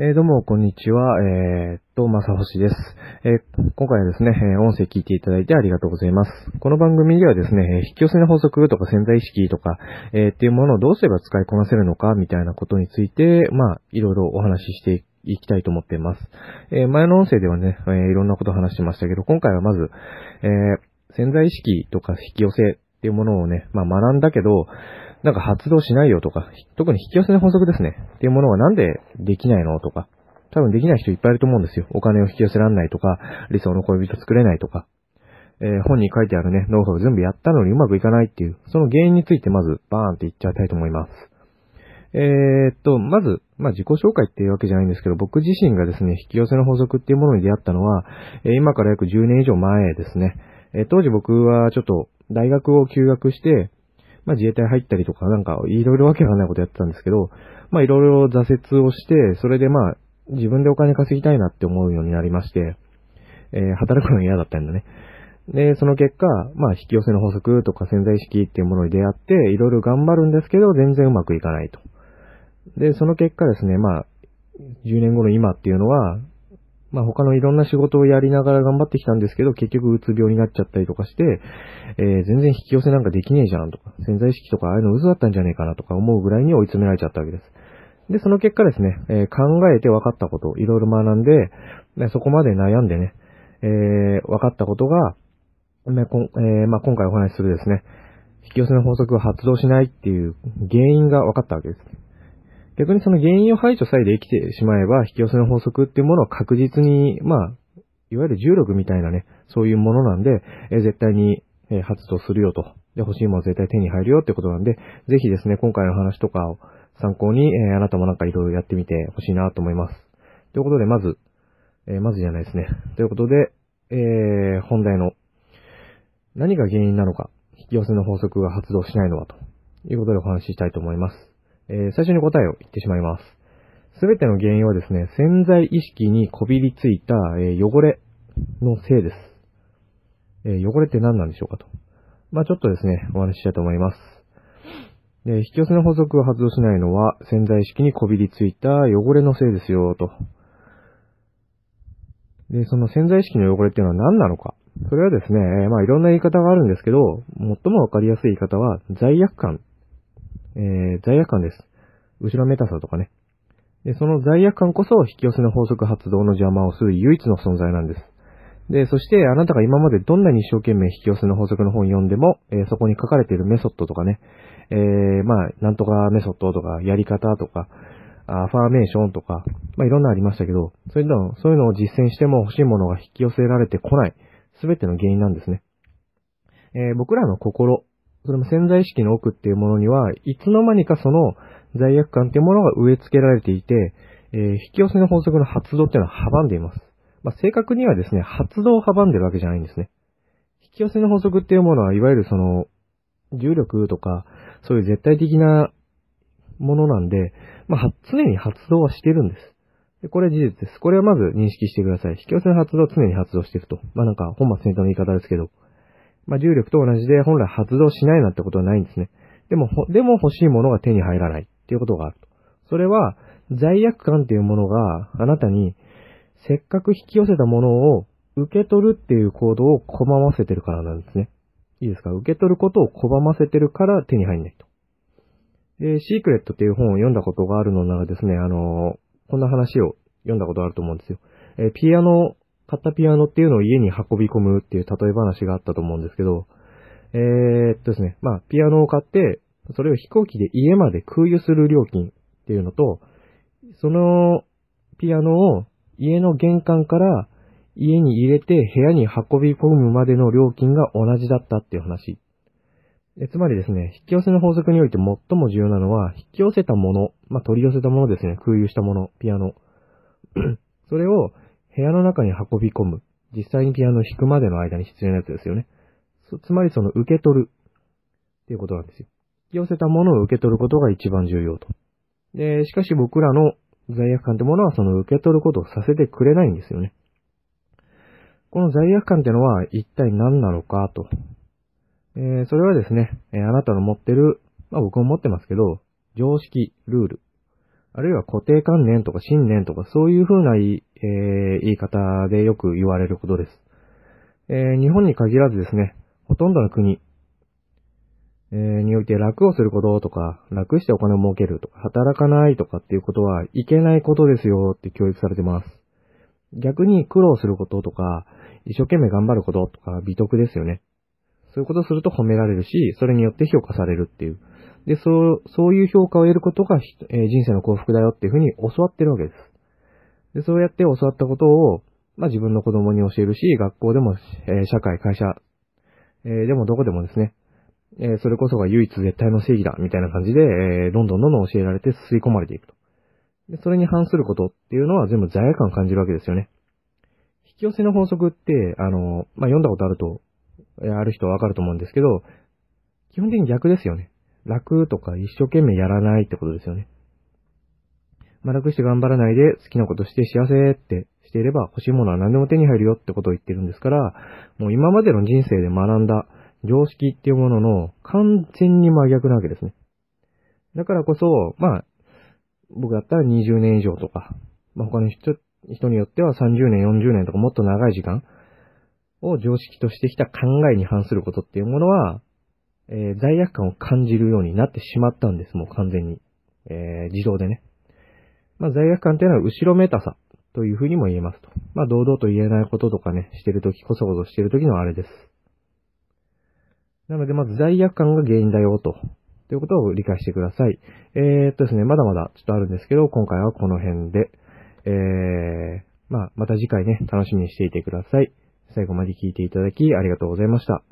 えー、どうも、こんにちは。えー、っと、まさほしです。えー、今回はですね、音声聞いていただいてありがとうございます。この番組ではですね、引き寄せの法則とか潜在意識とか、えっていうものをどうすれば使いこなせるのか、みたいなことについて、まあ、いろいろお話ししていきたいと思っています。え前の音声ではね、えいろんなことを話してましたけど、今回はまず、え潜在意識とか引き寄せっていうものをね、まあ学んだけど、なんか発動しないよとか、特に引き寄せの法則ですね。っていうものはなんでできないのとか、多分できない人いっぱいいると思うんですよ。お金を引き寄せられないとか、理想の恋人作れないとか、えー、本に書いてあるね、ノウハウ全部やったのにうまくいかないっていう、その原因についてまずバーンって言っちゃいたいと思います。えー、っと、まず、まあ、自己紹介っていうわけじゃないんですけど、僕自身がですね、引き寄せの法則っていうものに出会ったのは、えー、今から約10年以上前ですね。え当時僕はちょっと大学を休学して、まあ自衛隊入ったりとか、なんかいろいろわけがないことやってたんですけど、まあいろいろ挫折をして、それでまあ自分でお金稼ぎたいなって思うようになりまして、えー、働くの嫌だったんだね。で、その結果、まあ引き寄せの法則とか潜在意識っていうものに出会って、いろいろ頑張るんですけど、全然うまくいかないと。で、その結果ですね、まあ、10年後の今っていうのは、まあ他のいろんな仕事をやりながら頑張ってきたんですけど、結局うつ病になっちゃったりとかして、えー、全然引き寄せなんかできねえじゃんとか、潜在意識とかああいうの嘘だったんじゃねえかなとか思うぐらいに追い詰められちゃったわけです。で、その結果ですね、えー、考えて分かったこと、いろいろ学んで、ね、そこまで悩んでね、えー、分かったことが、ねこえー、まあ、今回お話しするですね、引き寄せの法則が発動しないっていう原因が分かったわけです。逆にその原因を排除さえできてしまえば、引き寄せの法則っていうものは確実に、まあ、いわゆる重力みたいなね、そういうものなんで、え、絶対に、え、発動するよと。で、欲しいもの絶対手に入るよってことなんで、ぜひですね、今回の話とかを参考に、えー、あなたもなんかいろいろやってみてほしいなと思います。ということで、まず、えまずじゃないですね。ということで、えー本題の、何が原因なのか、引き寄せの法則が発動しないのは、ということでお話ししたいと思います。えー、最初に答えを言ってしまいます。すべての原因はですね、潜在意識にこびりついた、えー、汚れのせいです。えー、汚れって何なんでしょうかと。まあちょっとですね、お話ししたいと思います。で、引き寄せの法則が発動しないのは、潜在意識にこびりついた汚れのせいですよ、と。で、その潜在意識の汚れっていうのは何なのか。それはですね、まあいろんな言い方があるんですけど、最もわかりやすい言い方は、罪悪感えー、罪悪感です。後ろめたさとかね。で、その罪悪感こそ引き寄せの法則発動の邪魔をする唯一の存在なんです。で、そしてあなたが今までどんなに一生懸命引き寄せの法則の本読んでも、えー、そこに書かれているメソッドとかね、えー、まあ、なんとかメソッドとか、やり方とか、アファーメーションとか、まあ、いろんなありましたけど、そういうの、そういうのを実践しても欲しいものが引き寄せられてこない、すべての原因なんですね。えー、僕らの心、それも潜在意識の奥っていうものには、いつの間にかその罪悪感っていうものが植え付けられていて、えー、引き寄せの法則の発動っていうのは阻んでいます。まあ、正確にはですね、発動を阻んでるわけじゃないんですね。引き寄せの法則っていうものは、いわゆるその、重力とか、そういう絶対的なものなんで、まあ、常に発動はしてるんです。でこれは事実です。これはまず認識してください。引き寄せの発動は常に発動していると。まあ、なんか、本末転倒の言い方ですけど。まあ、重力と同じで本来発動しないなんてことはないんですね。でも、でも欲しいものが手に入らないっていうことがあると。それは、罪悪感っていうものがあなたにせっかく引き寄せたものを受け取るっていう行動を拒ませてるからなんですね。いいですか？受け取ることを拒ませてるから手に入んないと。で、シークレットっていう本を読んだことがあるのならですね、あのこんな話を読んだことあると思うんですよ。えピアノ買ったピアノっていうのを家に運び込むっていう例え話があったと思うんですけど、えー、っとですね、まあ、ピアノを買って、それを飛行機で家まで空輸する料金っていうのと、そのピアノを家の玄関から家に入れて部屋に運び込むまでの料金が同じだったっていう話。えつまりですね、引き寄せの法則において最も重要なのは、引き寄せたもの、まあ、取り寄せたものですね、空輸したもの、ピアノ。それを部屋の中に運び込む。実際にピアノを弾くまでの間に必要なやつですよね。つまりその受け取る。っていうことなんですよ。引き寄せたものを受け取ることが一番重要と。で、しかし僕らの罪悪感ってものはその受け取ることをさせてくれないんですよね。この罪悪感ってのは一体何なのかと。えー、それはですね、えー、あなたの持ってる、まあ僕も持ってますけど、常識、ルール。あるいは固定観念とか信念とかそういう風な、えー、言い方でよく言われることです。えー、日本に限らずですね、ほとんどの国、えー、において楽をすることとか、楽してお金を儲けるとか、働かないとかっていうことはいけないことですよって教育されてます。逆に苦労することとか、一生懸命頑張ることとか美徳ですよね。そういうことすると褒められるし、それによって評価されるっていう。で、そう、そういう評価を得ることが、えー、人生の幸福だよっていうふうに教わってるわけです。で、そうやって教わったことを、まあ自分の子供に教えるし、学校でも、えー、社会、会社、えー、でもどこでもですね、え、それこそが唯一絶対の正義だ、みたいな感じで、え、どんどんどんどん教えられて吸い込まれていくと。で、それに反することっていうのは全部罪悪感を感じるわけですよね。引き寄せの法則って、あの、まあ、読んだことあると、ある人はわかると思うんですけど、基本的に逆ですよね。楽とか一生懸命やらないってことですよね。まあ、楽して頑張らないで好きなことして幸せってしていれば欲しいものは何でも手に入るよってことを言ってるんですから、もう今までの人生で学んだ常識っていうものの完全に真逆なわけですね。だからこそ、まあ、僕だったら20年以上とか、まあ、他の人人によっては30年、40年とかもっと長い時間を常識としてきた考えに反することっていうものは、えー、罪悪感を感じるようになってしまったんです、もう完全に。えー、自動でね。まあ、罪悪感っていうのは後ろめたさというふうにも言えますと。まあ、堂々と言えないこととかね、してるとき、こそこそしてるときのあれです。なので、まず罪悪感が原因だよと。ということを理解してください。えー、っとですね、まだまだちょっとあるんですけど、今回はこの辺で、えー、まあ、また次回ね、楽しみにしていてください。最後まで聞いていただきありがとうございました。